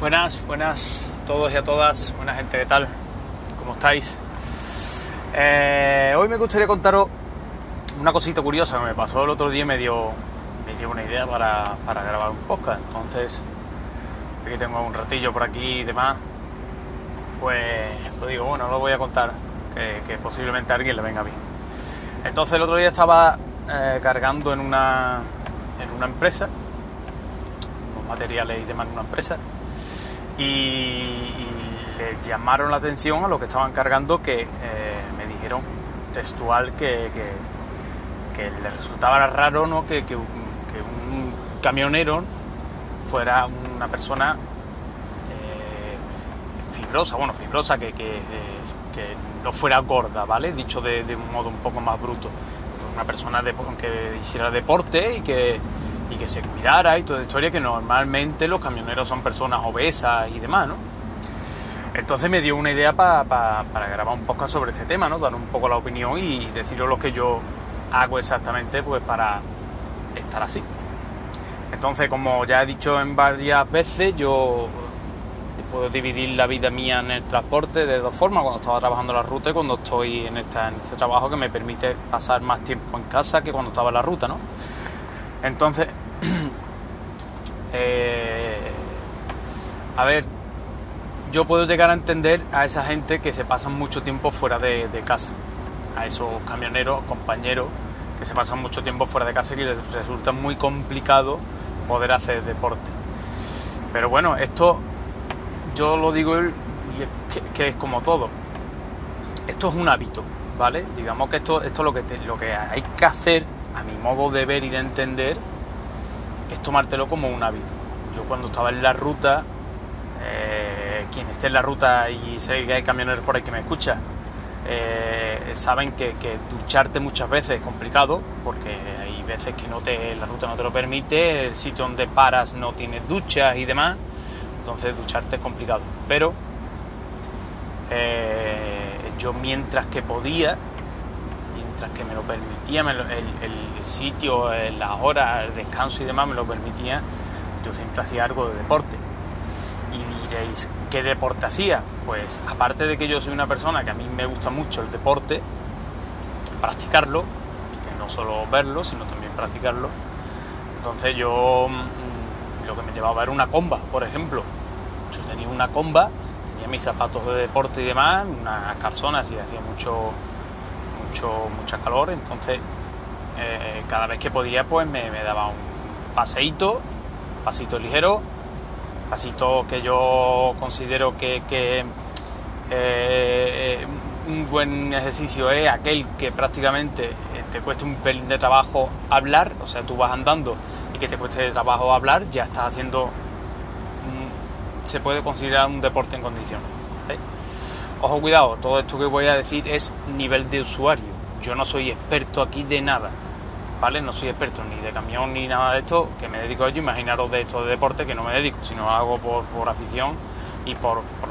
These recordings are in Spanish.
Buenas, buenas a todos y a todas, buena gente, ¿qué tal? ¿Cómo estáis? Eh, hoy me gustaría contaros una cosita curiosa que me pasó el otro día me dio, me dio una idea para, para grabar un podcast. Entonces, aquí tengo un ratillo por aquí y demás, pues lo digo, bueno, lo voy a contar, que, que posiblemente a alguien le venga bien. Entonces el otro día estaba eh, cargando en una, en una empresa, unos materiales y demás en una empresa, y, y le llamaron la atención a lo que estaban cargando que eh, me dijeron textual que, que, que le resultaba raro ¿no? que, que un, camionero fuera una persona eh, fibrosa, bueno, fibrosa, que, que, no fuera gorda, ¿vale? Dicho de, de un modo un poco más bruto. Una persona de, que hiciera deporte y que, y que se cuidara y toda esa historia que normalmente los camioneros son personas obesas y demás, ¿no? Entonces me dio una idea pa, pa, para grabar un podcast sobre este tema, ¿no? Dar un poco la opinión y deciros lo que yo hago exactamente pues para estar así. Entonces, como ya he dicho en varias veces, yo puedo dividir la vida mía en el transporte de dos formas, cuando estaba trabajando la ruta y cuando estoy en, esta, este trabajo que me permite pasar más tiempo en casa que cuando estaba en la ruta, ¿no? Entonces, eh, a ver, yo puedo llegar a entender a esa gente que se pasan mucho tiempo fuera de, casa, a esos camioneros, compañeros que se pasan mucho tiempo fuera de casa y les resulta muy complicado poder hacer deporte. Pero bueno, esto yo lo digo que, es como todo. Esto es un hábito, ¿vale? Digamos que esto, te, lo que hay que hacer, a mi modo de ver y de entender, es tomártelo como un hábito. Yo cuando estaba en la ruta, eh, quien esté en la ruta y sé que hay camioneros por ahí que me escucha, eh, saben que, ducharte muchas veces es complicado porque hay veces que no te, la ruta no te lo permite, el sitio donde paras no tiene duchas y demás, entonces ducharte es complicado. Pero eh, yo mientras que podía, mientras que me lo permitía, el, el, sitio, las horas, el descanso y demás me lo permitía, yo siempre hacía algo de deporte. Y diréis, ¿qué deporte hacía? Pues aparte de que yo soy una persona que a mí me gusta mucho el deporte, practicarlo, que no solo verlo, sino también practicarlo, entonces yo lo que me llevaba era una comba, por ejemplo. Yo tenía una comba, tenía mis zapatos de deporte y demás, unas calzonas y hacía mucho, mucho, mucha calor, entonces eh, cada vez que podía pues me, daba un paseíto, pasito ligero, pasito que yo considero que, eh, un buen ejercicio es aquel que prácticamente te cuesta un pelín de trabajo hablar, o sea, tú vas andando y que te cueste trabajo hablar, ya estás haciendo, se puede considerar un deporte en condiciones. Ojo, cuidado, todo esto que voy a decir es nivel de usuario. Yo no soy experto aquí de nada, ¿vale? No soy experto ni de camión ni nada de esto, que me dedico a ello. Imaginaros de esto de deporte que no me dedico, sino hago por, por afición y por, por,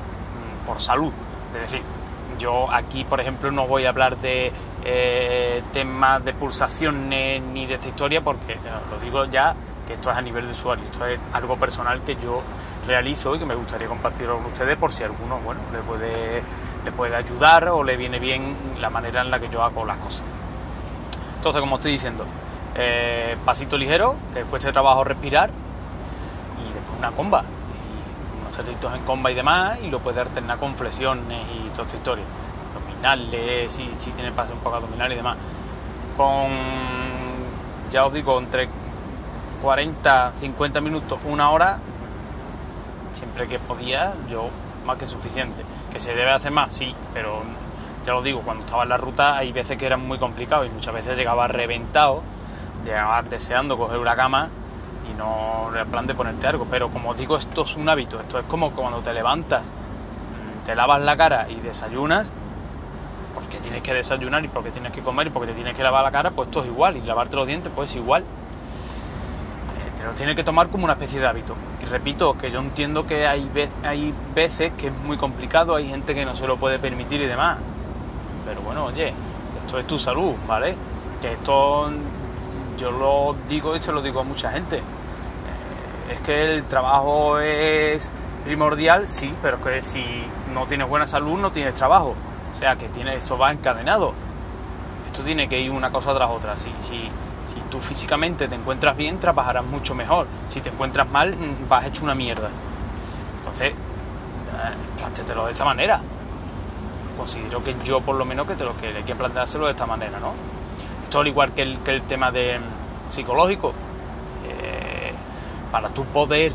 por salud. Es decir, yo aquí, por ejemplo, no voy a hablar de eh, temas de pulsaciones ni de esta historia porque eh, lo digo ya que esto es a nivel de usuario, esto es algo personal que yo realizo y que me gustaría compartirlo con ustedes por si alguno bueno, le, puede, le puede ayudar o le viene bien la manera en la que yo hago las cosas. Entonces, como estoy diciendo, eh, pasito ligero, que cueste trabajo respirar y después una comba, y unos cerditos en comba y demás, y lo puede alternar con flexiones y toda esta historia abdominales, si, si tiene pase un poco abdominal y demás. Con, ya os digo, entre 40, 50 minutos, una hora, siempre que podía, yo más que suficiente. Que se debe hacer más, sí, pero ya lo digo, cuando estaba en la ruta hay veces que eran muy complicados y muchas veces llegaba reventado, llegaba deseando coger una cama y no plan de ponerte algo. Pero como os digo, esto es un hábito, esto es como cuando te levantas, te lavas la cara y desayunas, porque tienes que desayunar y porque tienes que comer y porque te tienes que lavar la cara, pues esto es igual. Y lavarte los dientes, pues es igual. Eh, te lo tienes que tomar como una especie de hábito. Y repito, que yo entiendo que hay, ve hay veces que es muy complicado, hay gente que no se lo puede permitir y demás. Pero bueno, oye, esto es tu salud, ¿vale? Que esto yo lo digo y se lo digo a mucha gente. Eh, es que el trabajo es primordial, sí, pero es que si no tienes buena salud no tienes trabajo. O sea que tiene, esto va encadenado. Esto tiene que ir una cosa tras otra. Si, si, si tú físicamente te encuentras bien, trabajarás mucho mejor. Si te encuentras mal, mm, vas hecho una mierda. Entonces, eh, de esta manera. Considero que yo, por lo menos, que te lo que hay que planteárselo de esta manera, ¿no? Esto al igual que el, que el tema de mm, psicológico. Eh, para tu poder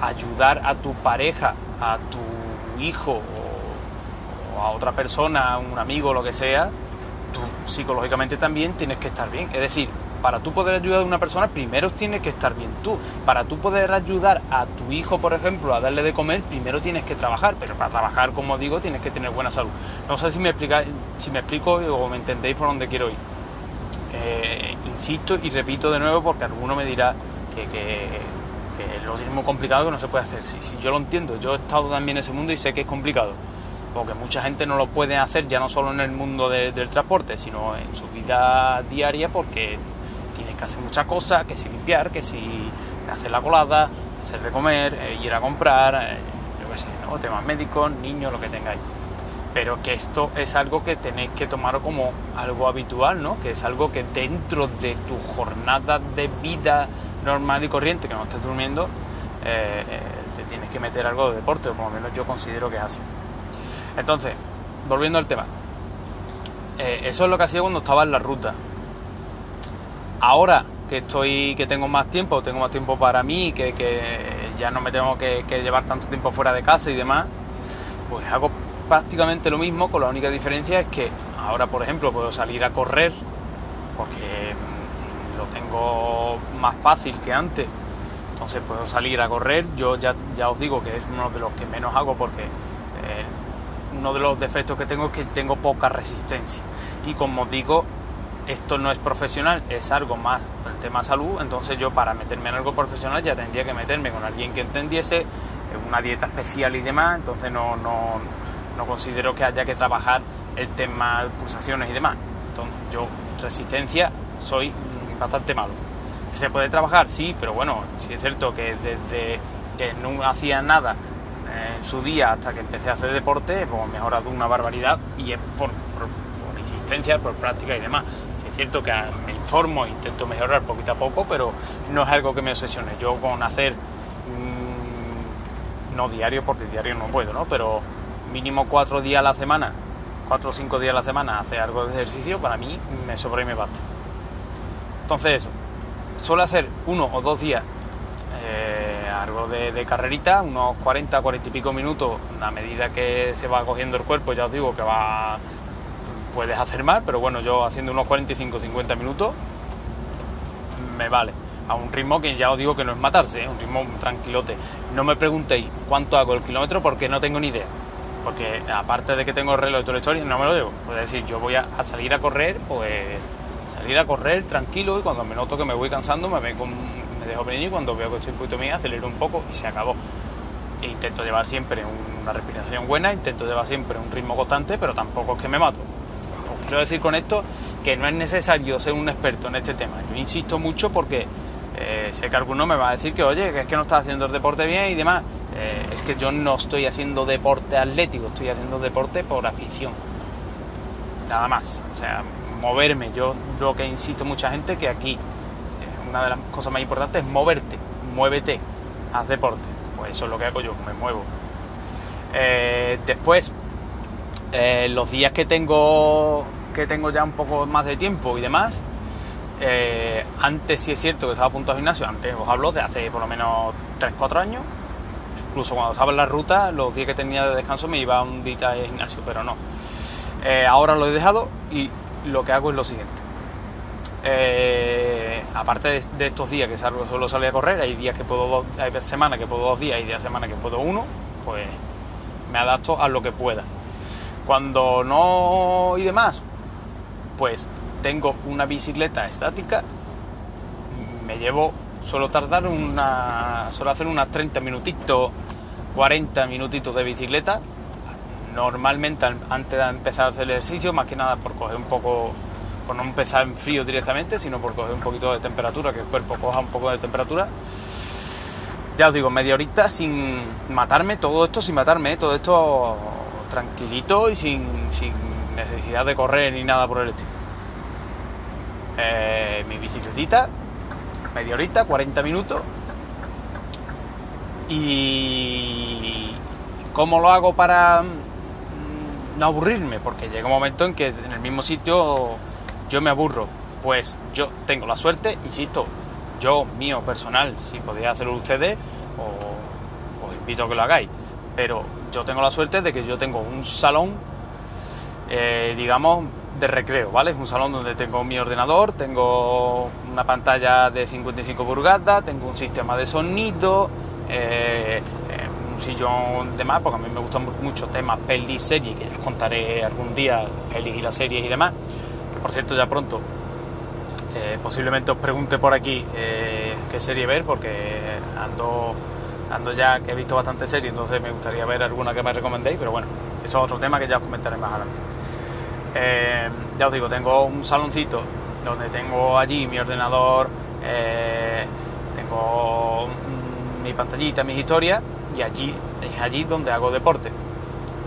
ayudar a tu pareja, a tu hijo o, a otra persona, un amigo, lo que sea, tú psicológicamente también tienes que estar bien. Es decir, para tú poder ayudar a una persona, primero tienes que estar bien tú. Para tú poder ayudar a tu hijo, por ejemplo, a darle de comer, primero tienes que trabajar. Pero para trabajar, como digo, tienes que tener buena salud. No sé si me, explico o me entendéis por dónde quiero ir. Eh, insisto y repito de nuevo porque alguno me dirá que, que lo tiene muy complicado que no se puede hacer. Si, yo lo entiendo, yo he estado también en ese mundo y sé que es complicado, porque mucha gente no lo puede hacer ya no solo en el mundo del transporte, sino en su vida diaria, porque que hacer muchas cosas, que si limpiar, que si hacer la colada, hacer de comer, eh, ir a comprar, eh, yo qué sé, ¿no? temas médicos, niños, lo que tengáis. Pero que esto es algo que tenéis que tomar como algo habitual, ¿no? Que es algo que dentro de tu jornada de vida normal y corriente que no estés durmiendo, eh, te tienes que meter algo de deporte, o por lo menos yo considero que es así. Entonces, volviendo al tema, eso es lo que hacía cuando estaba en la ruta. Ahora que estoy, que tengo más tiempo, tengo más tiempo para mí, que, que ya no me tengo que, llevar tanto tiempo fuera de casa y demás, pues hago prácticamente lo mismo, con la única diferencia es que ahora, por ejemplo, puedo salir a correr, porque lo tengo más fácil que antes. Entonces puedo salir a correr. Yo ya, ya os digo que es uno de los que menos hago porque eh, uno de los defectos que tengo es que tengo poca resistencia. Y como os digo, esto no es profesional, es algo más el tema salud. Entonces yo para meterme en algo profesional ya tendría que meterme con alguien que entendiese una dieta especial y demás. Entonces no, no, no considero que haya que trabajar el tema de pulsaciones y demás. Entonces yo resistencia soy bastante malo. ¿Se puede trabajar? Sí, pero bueno, sí es cierto que desde que no hacía nada eh, en su día hasta que empecé a hacer deporte, pues mejorado una barbaridad y es por, insistencia, por práctica y demás. Cierto que me informo, intento mejorar poquito a poco, pero no es algo que me obsesione. Yo con hacer, mm, no diario, porque diario no puedo, ¿no? Pero mínimo cuatro días a la semana, cuatro o cinco días a la semana, hacer algo de ejercicio, para mí me sobra y me basta. Entonces eso, suelo hacer uno o dos días eh, algo de, carrerita, unos 40, 40 y pico minutos, a medida que se va cogiendo el cuerpo, ya os digo que va puedes hacer más, pero bueno, yo haciendo unos 45, 50 minutos me vale. A un ritmo que ya os digo que no es matarse, ¿eh? un ritmo tranquilote. No me preguntéis cuánto hago el kilómetro porque no tengo ni idea. Porque aparte de que tengo el reloj de historia, no me lo debo. Es decir, yo voy a salir a correr, pues salir a correr tranquilo y cuando me noto que me voy cansando me, me dejo venir y cuando veo que estoy un poquito mío acelero un poco y se acabó. E intento llevar siempre una respiración buena, intento llevar siempre un ritmo constante, pero tampoco es que me mato. Quiero decir con esto que no es necesario ser un experto en este tema. Yo insisto mucho porque eh, sé que alguno me va a decir que, oye, que es que no estás haciendo el deporte bien y demás. Eh, es que yo no estoy haciendo deporte atlético, estoy haciendo deporte por afición. Nada más. O sea, moverme. Yo lo que insisto mucha gente que aquí eh, una de las cosas más importantes es moverte, muévete, haz deporte. Pues eso es lo que hago yo, me muevo. Después, los días que tengo tengo ya un poco más de tiempo y demás, antes sí es cierto que estaba a punto de gimnasio, antes os hablo de hace por lo menos 3-4 años, incluso cuando estaba en la ruta, los días que tenía de descanso me iba un día de gimnasio, pero no. ahora lo he dejado y lo que hago es lo siguiente. Eh, aparte de, estos días que solo salgo a correr, hay días que puedo dos, hay semanas que puedo dos días, hay días de semana que puedo uno, pues me adapto a lo que pueda. Cuando no y demás, pues tengo una bicicleta estática, me llevo, suelo tardar una, suelo hacer unas 30 minutitos, 40 minutitos de bicicleta, normalmente antes de empezar a hacer el ejercicio, más que nada por coger un poco, por no empezar en frío directamente, sino por coger un poquito de temperatura, que el cuerpo coja un poco de temperatura. ya os digo, media horita sin matarme, todo esto sin matarme, ¿eh? todo esto tranquilito y sin, sin necesidad de correr ni nada por el estilo. Eh, mi bicicletita, media horita, 40 minutos. Y ¿cómo lo hago para mm, no aburrirme? Porque llega un momento en que en el mismo sitio yo me aburro. Pues yo tengo la suerte, insisto, yo, mío, personal, si podéis hacerlo ustedes, os, invito a que lo hagáis. Pero yo tengo la suerte de que yo tengo un salón, eh, digamos, de recreo, ¿vale? Es un salón donde tengo mi ordenador, tengo una pantalla de 55 pulgadas, tengo un sistema de sonido, eh, un sillón de más, porque a mí me gustan mucho temas pelis, series, que ya os contaré algún día, pelis y las series y demás, que por cierto ya pronto eh, posiblemente os pregunte por aquí eh, qué serie ver, porque ando, ando ya que he visto bastante series, entonces me gustaría ver alguna que me recomendéis, pero bueno, eso es otro tema que ya os comentaré más adelante. Eh, ya os digo, tengo un saloncito donde tengo allí mi ordenador, tengo mi pantallita, mis historias, y allí es allí donde hago deporte.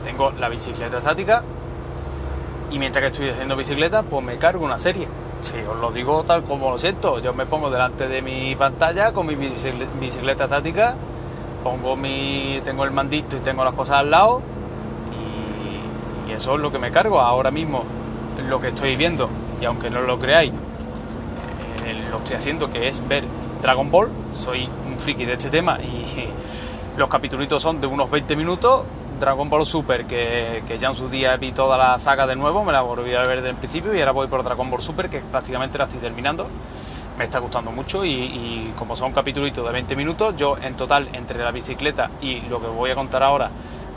Tengo la bicicleta estática y mientras que estoy haciendo bicicleta, pues me cargo una serie Sí, os lo digo tal como lo siento. Yo me pongo delante de mi pantalla con mi bicicleta estática, pongo mi, tengo el mandito y tengo las cosas al lado y, eso es lo que me cargo. Ahora mismo lo que estoy viendo, y aunque no lo creáis, eh, lo estoy haciendo que es ver Dragon Ball. Soy un friki de este tema y los capítulos son de unos 20 minutos Dragon Ball Super, que, ya en su día vi toda la saga de nuevo, me la volví a ver desde el principio y ahora voy por Dragon Ball Super, que prácticamente la estoy terminando. Me está gustando mucho y, como son capítulos de 20 minutos, yo en total entre la bicicleta y lo que voy a contar ahora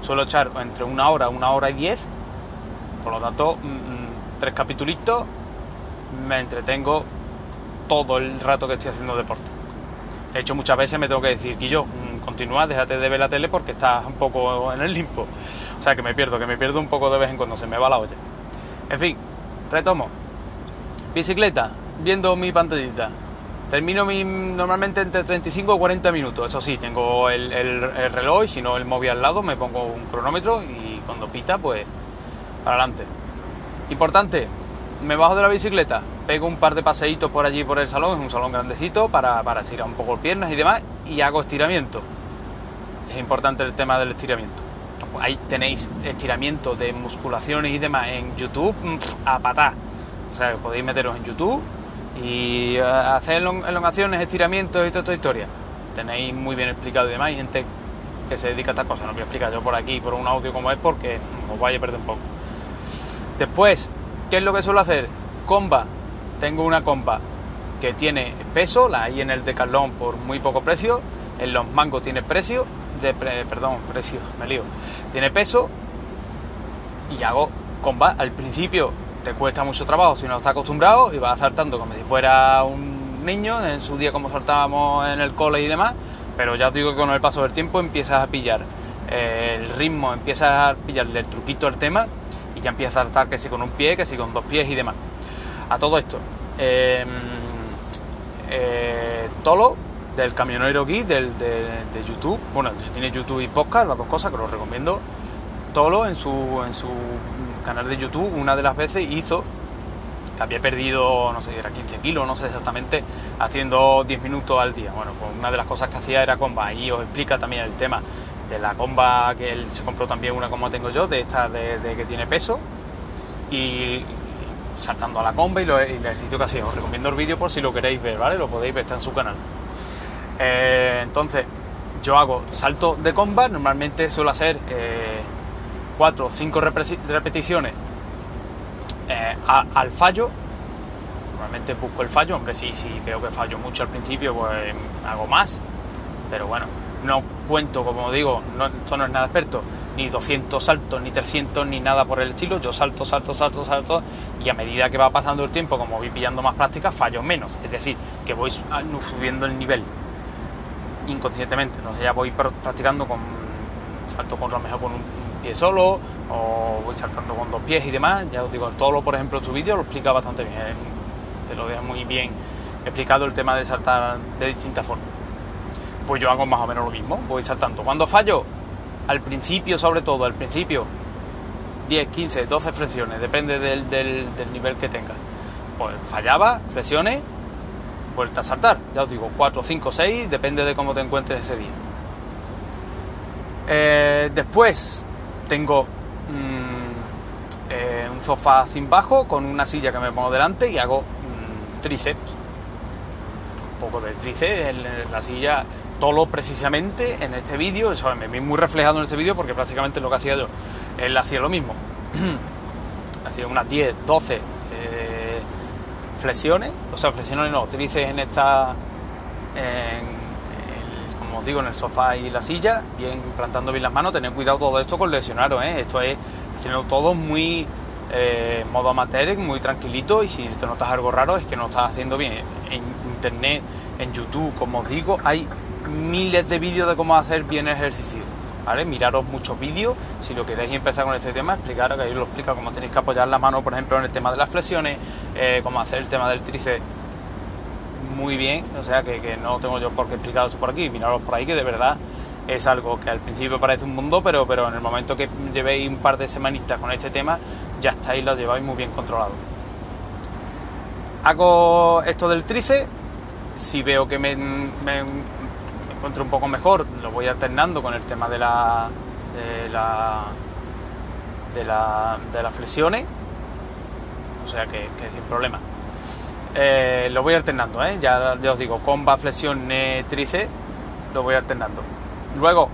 suelo echar entre una hora, una hora y diez. Por lo tanto, mm, mm, tres capítulos me entretengo todo el rato que estoy haciendo deporte. De hecho, muchas veces me tengo que decir, que yo continúa, déjate de ver la tele porque estás un poco en el limpo. O sea, que me pierdo, que me pierdo un poco de vez en cuando, se me va la olla. En fin, retomo. Bicicleta, viendo mi pantallita. Termino mi, normalmente entre 35 y 40 minutos. Eso sí, tengo el, reloj si no el móvil al lado, me pongo un cronómetro y cuando pita, pues para adelante. Importante, me bajo de la bicicleta, pego un par de paseitos por allí por el salón, es un salón grandecito para, para estirar un poco piernas y demás, y hago estiramiento es importante el tema del estiramiento. Ahí tenéis estiramiento de musculaciones y demás en YouTube mm, a patá. O sea, podéis meteros en YouTube y eh, hacer elongaciones, estiramientos y toda esta historia. Tenéis muy bien explicado y demás. Hay gente que se dedica a estas cosas. No voy a explicar yo por aquí, por un audio como es, porque os vaya a perder un poco. Después, ¿qué es lo que suelo hacer? Comba. Tengo una comba que tiene peso, la hay en el Decathlon por muy poco precio. En los mangos tiene precio perdón, precio, me lío, tiene peso y hago combat. Al principio te cuesta mucho trabajo si no estás acostumbrado y vas saltando como si fuera un niño, en su día como saltábamos en el cole y demás, pero ya os digo que con el paso del tiempo empiezas a pillar el ritmo, empiezas a pillarle el truquito al tema y ya empiezas a saltar que si con un pie, que si con dos pies y demás. A todo esto, em, eh, Tolo del camionero aquí, del, de, YouTube. Bueno, tiene YouTube y podcast, las dos cosas que lo recomiendo. Tolo en su, en su canal de YouTube una de las veces hizo que había perdido, no sé, era 15 kilos, no sé exactamente, haciendo 10 minutos al día. Bueno, pues una de las cosas que hacía era comba. Y os explica también el tema de la comba que él se compró también una como tengo yo, de esta de, que tiene peso. Y saltando a la comba y, lo, y el ejercicio que hacía. Os recomiendo el vídeo por si lo queréis ver, ¿vale? Lo podéis ver, está en su canal. Eh, entonces, yo hago salto de comba, normalmente suelo hacer 4 o 5 repeticiones eh, al fallo. Normalmente busco el fallo, hombre, si, si veo que fallo mucho al principio, pues hago más. Pero bueno, no cuento, como digo, no, esto no es nada experto, ni 200 saltos, ni 300, ni nada por el estilo. Yo salto, salto, salto, salto, y a medida que va pasando el tiempo, como voy pillando más práctica, fallo menos. Es decir, que voy subiendo el nivel inconscientemente. No sé, ya voy practicando con salto con lo mejor con un pie solo o voy saltando con dos pies y demás. Ya os digo, todo lo, por ejemplo, tu vídeo lo explica bastante bien. Te lo deja muy bien explicado el tema de saltar de distintas formas. Pues yo hago más o menos lo mismo, voy saltando. Cuando fallo, al principio sobre todo, al principio, 10, 15, 12 flexiones, depende del, del, nivel que tenga. Pues fallaba, flexiones, vuelta a saltar. Ya os digo, 4, 5, 6, depende de cómo te encuentres ese día. Eh, después tengo mm, eh, un sofá sin bajo con una silla que me pongo delante y hago mm, tríceps. Un poco de tríceps en la silla, todo precisamente en este vídeo. Eso me vi muy reflejado en este vídeo porque prácticamente lo que hacía yo, él hacía lo mismo. hacía unas 10, 12 eh, flexiones, o sea, flexiones no, tríceps en esta os digo, en el sofá y la silla, bien plantando bien las manos, tener cuidado todo esto con lesionaros, ¿eh? esto es haciendo todo muy eh, modo amateur, muy tranquilito y si te notas algo raro es que no estás haciendo bien. En internet, en YouTube, como os digo, hay miles de vídeos de cómo hacer bien ejercicio. ¿Vale? Miraros muchos vídeos, si lo queréis empezar con este tema, explicaros que ahí lo explica cómo tenéis que apoyar la mano, por ejemplo, en el tema de las flexiones, eh, cómo hacer el tema del tríceps muy bien, o sea que, no tengo yo por qué explicaros por aquí, miraros por ahí que de verdad es algo que al principio parece un mundo, pero, pero en el momento que llevéis un par de semanitas con este tema, ya estáis, lo lleváis muy bien controlado. Hago esto del trice, si veo que me, encuentro un poco mejor, lo voy alternando con el tema de la de la de, la, de las flexiones, o sea que sin problema. Eh, lo voy alternando, ¿eh? ya, os digo, comba, flexión, tríceps, lo voy alternando. Luego,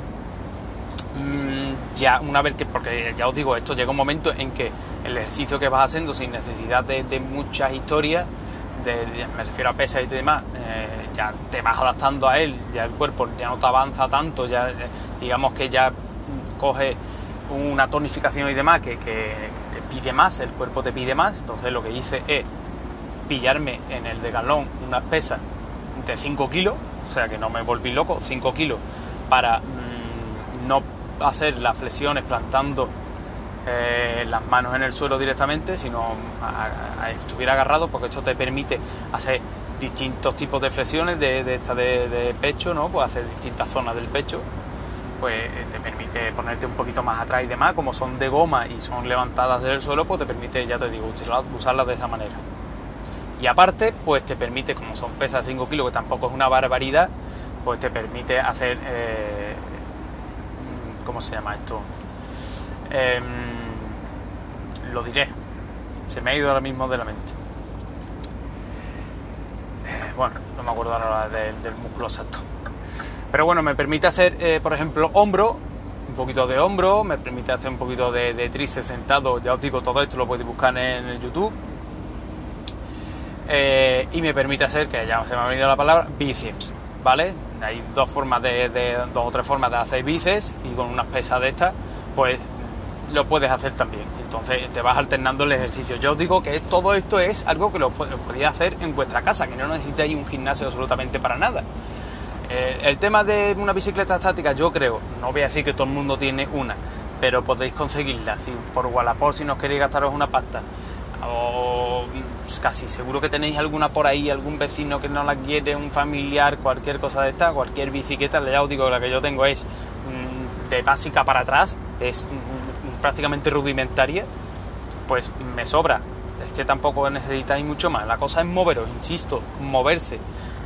mm, ya una vez que, porque ya os digo, esto llega un momento en que el ejercicio que vas haciendo sin necesidad de, muchas historias, me refiero a pesas y demás, eh, ya te vas adaptando a él, ya el cuerpo ya no te avanza tanto, ya digamos que ya coge una tonificación y demás que, que te pide más, el cuerpo te pide más, entonces lo que hice es pillarme en el de galón unas pesas de 5 kilos, o sea que no me volví loco, 5 kilos, para mm, no hacer las flexiones plantando eh, las manos en el suelo directamente, sino estuviera agarrado, porque esto te permite hacer distintos tipos de flexiones de, esta de, pecho, ¿no? Pues hacer distintas zonas del pecho, pues eh, te permite ponerte un poquito más atrás y demás, como son de goma y son levantadas del suelo, pues te permite, ya te digo, usarlas de esa manera. Y aparte, pues te permite, como son pesas 5 kilos, que tampoco es una barbaridad, pues te permite hacer, eh, ¿cómo se llama esto? Em, lo diré, se me ha ido ahora mismo de la mente. Bueno, no me acuerdo ahora del músculo exacto. Pero bueno, me permite hacer, eh, por ejemplo, hombro, un poquito de hombro, me permite hacer un poquito de, de sentado, ya os digo, todo esto lo podéis buscar en el YouTube eh, y me permite hacer, que ya se me ha venido la palabra, bíceps, ¿vale? Hay dos formas de, dos o tres formas de hacer bíceps y con unas pesas de estas, pues lo puedes hacer también. Entonces te vas alternando el ejercicio. Yo os digo que todo esto es algo que lo, podéis hacer en vuestra casa, que no necesitáis un gimnasio absolutamente para nada. Eh, el tema de una bicicleta estática, yo creo, no voy a decir que todo el mundo tiene una, pero podéis conseguirla. Si por Wallapop, si no queréis gastaros una pasta, o pues casi seguro que tenéis alguna por ahí, algún vecino que no la quiere, un familiar, cualquier cosa de esta, cualquier bicicleta, ya os digo, la que yo tengo es mm, de básica para atrás, es mm, prácticamente rudimentaria, pues me sobra. Es que tampoco necesitáis mucho más. La cosa es moveros, insisto, moverse,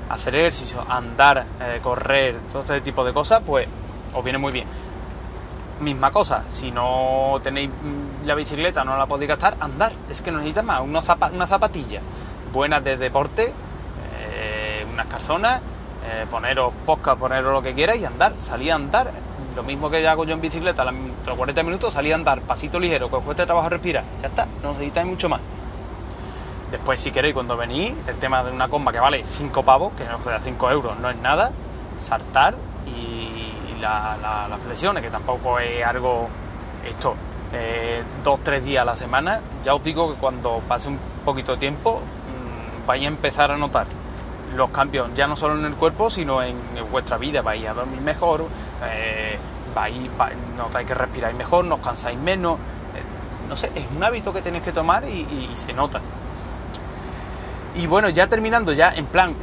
hacer ejercicio, andar, eh, correr, todo este tipo de cosas, pues os viene muy bien misma cosa, si no tenéis mm, la bicicleta, no la podéis gastar, andar. Es que no necesitas más, una, zapatilla buena de deporte, eh, unas calzonas, eh, poneros posca, poneros lo que quieras y andar, salir a andar. Lo mismo que hago yo en bicicleta, los 40 minutos salir a andar, pasito ligero, que cueste trabajo respirar, ya está, no necesitáis mucho más. Después, si queréis, cuando venís, el tema de una comba que vale 5 pavos, que no da 5 euros, no es nada, saltar y las flexiones, que tampoco es algo esto, eh, dos, tres días a la semana, ya os digo que cuando pase un poquito de tiempo mmm, vais a empezar a notar los cambios, ya no solo en el cuerpo, sino en, vuestra vida, vais a dormir mejor, eh, vais, notáis que respiráis mejor, nos cansáis menos, eh, no sé, es un hábito que tenéis que tomar y, se nota. Y bueno, ya terminando, ya en plan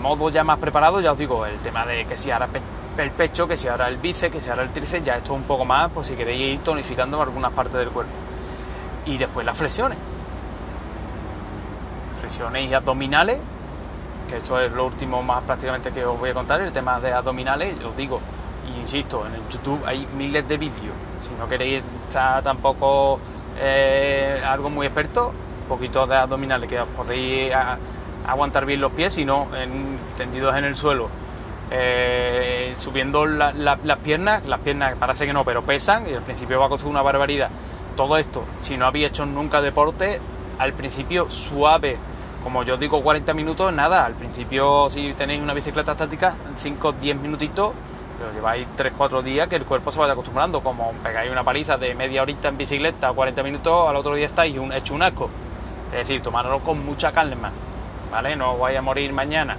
modo ya más preparado, ya os digo, el tema de que si ahora el pecho, que si ahora el bíceps, que si ahora el tríceps, ya esto un poco más, por si queréis ir tonificando algunas partes del cuerpo. Y después las flexiones. Flexiones y abdominales, que esto es lo último más prácticamente que os voy a contar, el tema de abdominales, os digo, insisto, en el YouTube hay miles de vídeos. Si no queréis estar tampoco eh, algo muy experto, un poquito de abdominales que os podéis aguantar bien los pies, sino en, tendidos en el suelo, eh, subiendo las piernas, las piernas parece que no, pero pesan y al principio va a costar una barbaridad. Todo esto, si no habéis hecho nunca deporte, al principio suave, como yo digo 40 minutos, nada, al principio si tenéis una bicicleta estática, 5 10 minutitos, pero lleváis 3-4 días que el cuerpo se vaya acostumbrando, como pegáis una paliza de media horita en bicicleta, 40 minutos, al otro día estáis hecho un asco. Es decir, tomarlo con mucha calma. ¿vale? No vaya a morir mañana,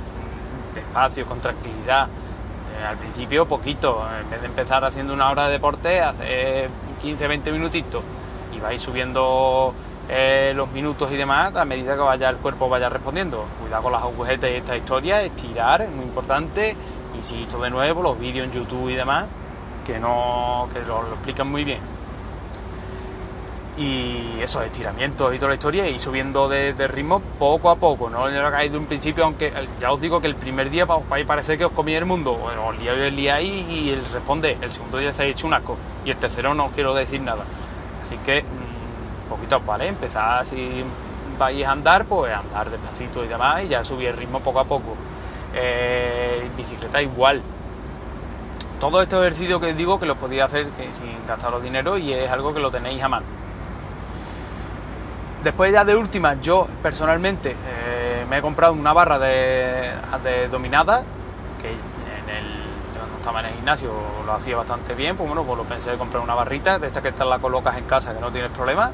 despacio, con tranquilidad. Eh, al principio poquito, en vez de empezar haciendo una hora de deporte, hace 15, 20 minutitos y vais subiendo eh, los minutos y demás a medida que vaya el cuerpo vaya respondiendo. Cuidado con las agujetas y esta historia, estirar, es muy importante. Insisto de nuevo, los vídeos en YouTube y demás, que no que lo explican muy bien y esos estiramientos y toda la historia y subiendo de, ritmo poco a poco, no lo hagáis de un principio, aunque ya os digo que el primer día os va a parecer que os comí el mundo, os liáis, liáis y él responde, el segundo día estáis hecho un asco y el tercero no os quiero decir nada. Así que, poquito, ¿vale? Si vais a andar, pues andar despacito y demás y ya subir el ritmo poco a poco. Eh, bicicleta igual, todo estos ejercicios que os digo que los podéis hacer sin gastaros dinero y es algo que lo tenéis a mano. Después ya de última, yo personalmente eh, me he comprado una barra de, dominada, que cuando estaba en el gimnasio lo hacía bastante bien, pues bueno, pues lo pensé de comprar una barrita, de esta que la colocas en casa que no tienes problema,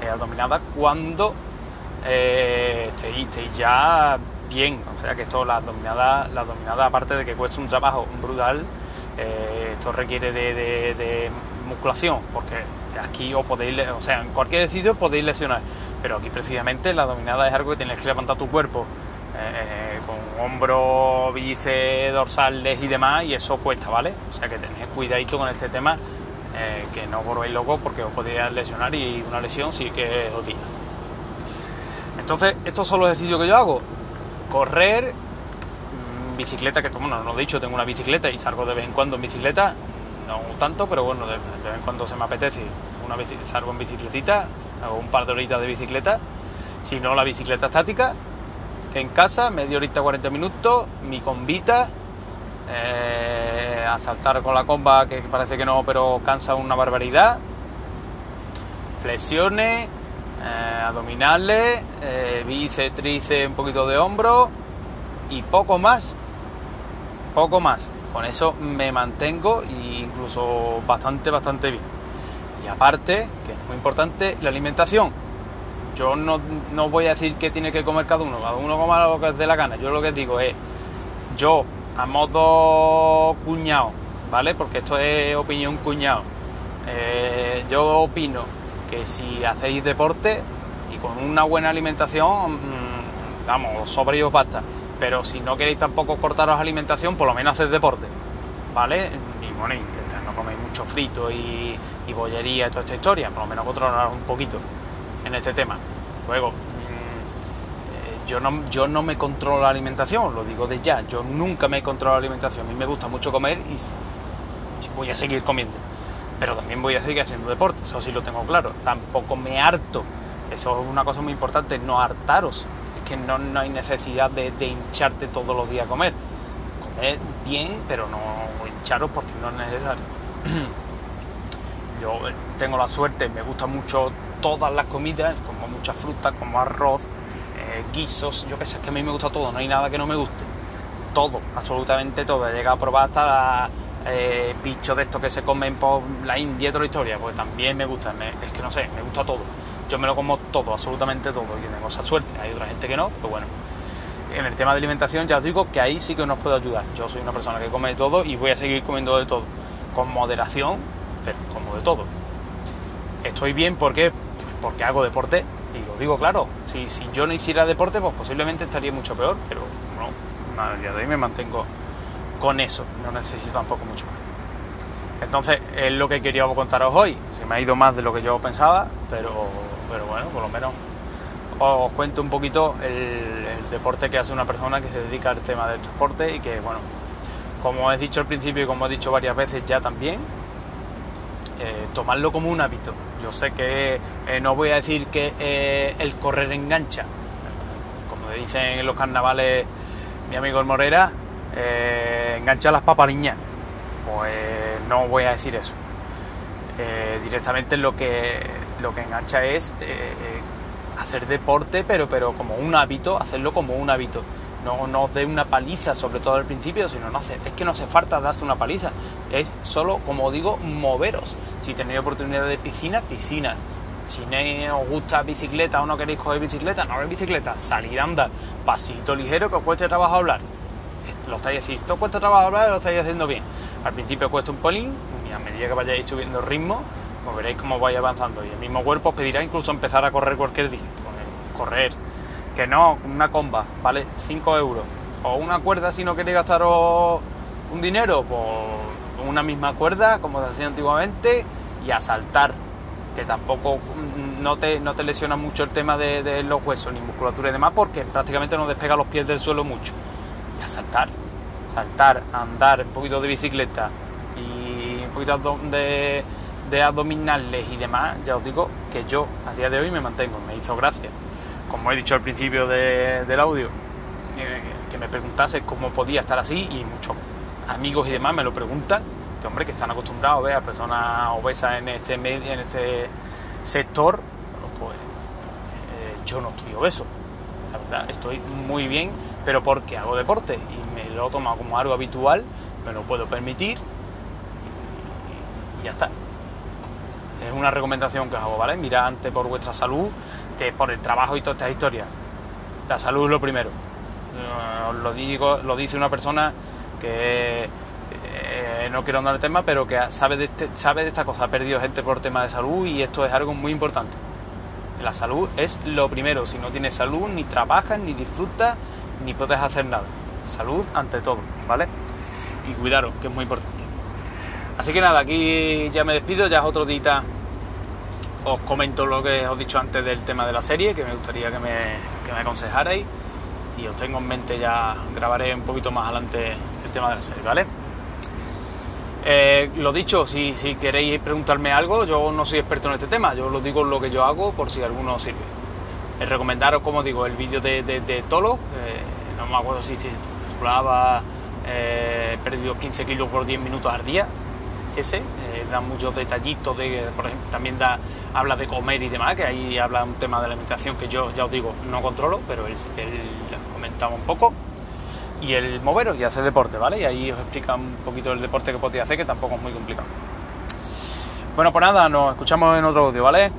y hacía dominada cuando eh, estéis, ya bien, o sea que esto, la dominada, la dominada aparte de que cuesta un trabajo brutal, eh, esto requiere de musculación, porque aquí os podéis, o sea, en cualquier sitio podéis lesionar, pero aquí precisamente la dominada es algo que tienes que levantar tu cuerpo eh, con hombros, bíceps, dorsales y demás, y eso cuesta, ¿vale? O sea que tenéis cuidadito con este tema, eh, que no os volvéis locos porque os podéis lesionar y una lesión sí que es jodida. Entonces, estos son los ejercicios que yo hago. Correr, mm, bicicleta, que bueno, no he dicho, tengo una bicicleta y salgo de vez en cuando en bicicleta, no tanto, pero bueno, de, vez en cuando se me apetece, una vez salgo en bicicletita, hago un par de horitas de bicicleta, si no la bicicleta estática, en casa, media horita, 40 minutos, mi combita, eh, a saltar con la comba, que parece que no, pero cansa una barbaridad, flexiones, eh, abdominales, eh, bíceps, tríceps, un poquito de hombro y poco más, poco más. Con eso me mantengo e incluso bastante, bastante bien. Y aparte, que es muy importante, la alimentación. Yo no, voy a decir que tiene que comer cada uno, cada uno coma lo que de la gana. Yo lo que digo es, yo a modo cuñado, ¿vale? Porque esto es opinión cuñado. Eh, yo opino que si hacéis deporte y con una buena alimentación, mm, vamos, sobre y os basta pero si no queréis tampoco cortaros alimentación, por lo menos haced deporte, ¿vale? Y bueno, intentad no comer mucho frito y, bollería y toda esta historia, por lo menos controlar un poquito en este tema. Luego, yo no, yo no me controlo la alimentación, lo digo de ya, yo nunca me controlo la alimentación, a mí me gusta mucho comer y voy a seguir comiendo, pero también voy a seguir haciendo deporte, eso sí lo tengo claro, tampoco me harto, eso es una cosa muy importante, no hartaros, que no, hay necesidad de, hincharte todos los días a comer. Comer bien, pero no hincharos porque no es necesario. Yo eh, tengo la suerte, me gustan mucho todas las comidas, como muchas frutas, como arroz, guisos, yo que sé, que a mí me gusta todo, no hay nada que no me guste. Todo, absolutamente todo. He llegado a probar hasta eh, bichos de estos que se comen por la India y toda la historia, pues también me gusta, es que no sé, me gusta todo yo me lo como todo, absolutamente todo, y tengo esa suerte. Hay otra gente que no, pero bueno. En el tema de alimentación ya os digo que ahí sí que nos puedo ayudar. Yo soy una persona que come todo y voy a seguir comiendo de todo. Con moderación, pero como de todo. Estoy bien porque, porque hago deporte, Y lo digo claro, si, si yo no hiciera deporte, pues posiblemente estaría mucho peor, pero no, a día de hoy me mantengo con eso, no necesito tampoco mucho más. Entonces, es lo que quería contaros hoy. Se me ha ido más de lo que yo pensaba, pero, pero bueno, por lo menos os cuento un poquito el, deporte que hace una persona que se dedica al tema del transporte y que, bueno, como he dicho al principio y como he dicho varias veces ya también, eh, tomarlo como un hábito. Yo sé que eh, no voy a decir que eh, el correr engancha, como dicen en los carnavales mi amigo el Morera, engancha las papaliñas. Pues no voy a decir eso. directamente lo que, lo que engancha es hacer deporte, pero, pero como un hábito, hacerlo como un hábito. No, no de una paliza, sobre todo al principio, sino no hace, es que no hace falta darse una paliza. Es solo, como digo, moveros. Si tenéis oportunidad de piscina, piscina. Si no os gusta bicicleta o no queréis coger bicicleta, no hagáis bicicleta. Salir a andar. Pasito ligero que os cueste trabajo hablar. Lo estáis haciendo, esto cuesta trabajo hablar, lo estáis haciendo bien. Al principio cuesta un polín, y a medida que vayáis subiendo ritmo, pues veréis cómo vais avanzando. Y el mismo cuerpo os pedirá incluso empezar a correr cualquier día. Correr. Que no, una comba, ¿vale? 5 euros. O una cuerda si no queréis gastaros un dinero, pues una misma cuerda, como se hacía antiguamente, y a saltar. Que tampoco mm, no te, no te lesiona mucho el tema de, los huesos ni musculatura y demás, porque prácticamente no despega los pies del suelo mucho. Y a saltar. Saltar, andar, un poquito de bicicleta y un poquito de de abdominales y demás, ya os digo que yo a día de hoy me mantengo, me hizo gracia. Como he dicho al principio del audio, eh, que me preguntase cómo podía estar así y muchos amigos y demás me lo preguntan, que hombre, que están acostumbrados a ver a personas obesas en este, en este sector, pues eh, yo no estoy obeso, la verdad, estoy muy bien, pero porque hago deporte y me lo tomo como algo habitual, me lo puedo permitir y ya está es una recomendación que os hago, ¿vale? Mirad antes por vuestra salud, que por el trabajo y todas estas historias. La salud es lo primero. Lo digo, lo dice una persona que eh, no quiero andar el tema, pero que sabe de, este, sabe de esta cosa, ha perdido gente por tema de salud y esto es algo muy importante. La salud es lo primero. Si no tienes salud, ni trabajas, ni disfrutas, ni puedes hacer nada. Salud ante todo, ¿vale? Y cuidaros, que es muy importante. Así que nada, aquí ya me despido, ya es otro día. Os comento lo que os he dicho antes del tema de la serie, que me gustaría que me, que me aconsejarais. Y os tengo en mente ya, grabaré un poquito más adelante el tema de la serie, ¿vale? Eh, lo dicho, si, si, queréis preguntarme algo, yo no soy experto en este tema, yo os digo lo que yo hago por si alguno sirve. El recomendaros, como digo, el vídeo de, de, Tolo, eh, no me acuerdo si se titulaba eh, He perdido 15 kilos por 10 minutos al día, ese, eh, da muchos detallitos, de, por ejemplo, también da, habla de comer y demás, que ahí habla un tema de alimentación que yo ya os digo, no controlo, pero él, comentaba un poco. Y el moveros y hacer deporte, ¿vale? Y ahí os explica un poquito el deporte que podéis hacer, que tampoco es muy complicado. Bueno, pues nada, nos escuchamos en otro audio, ¿vale?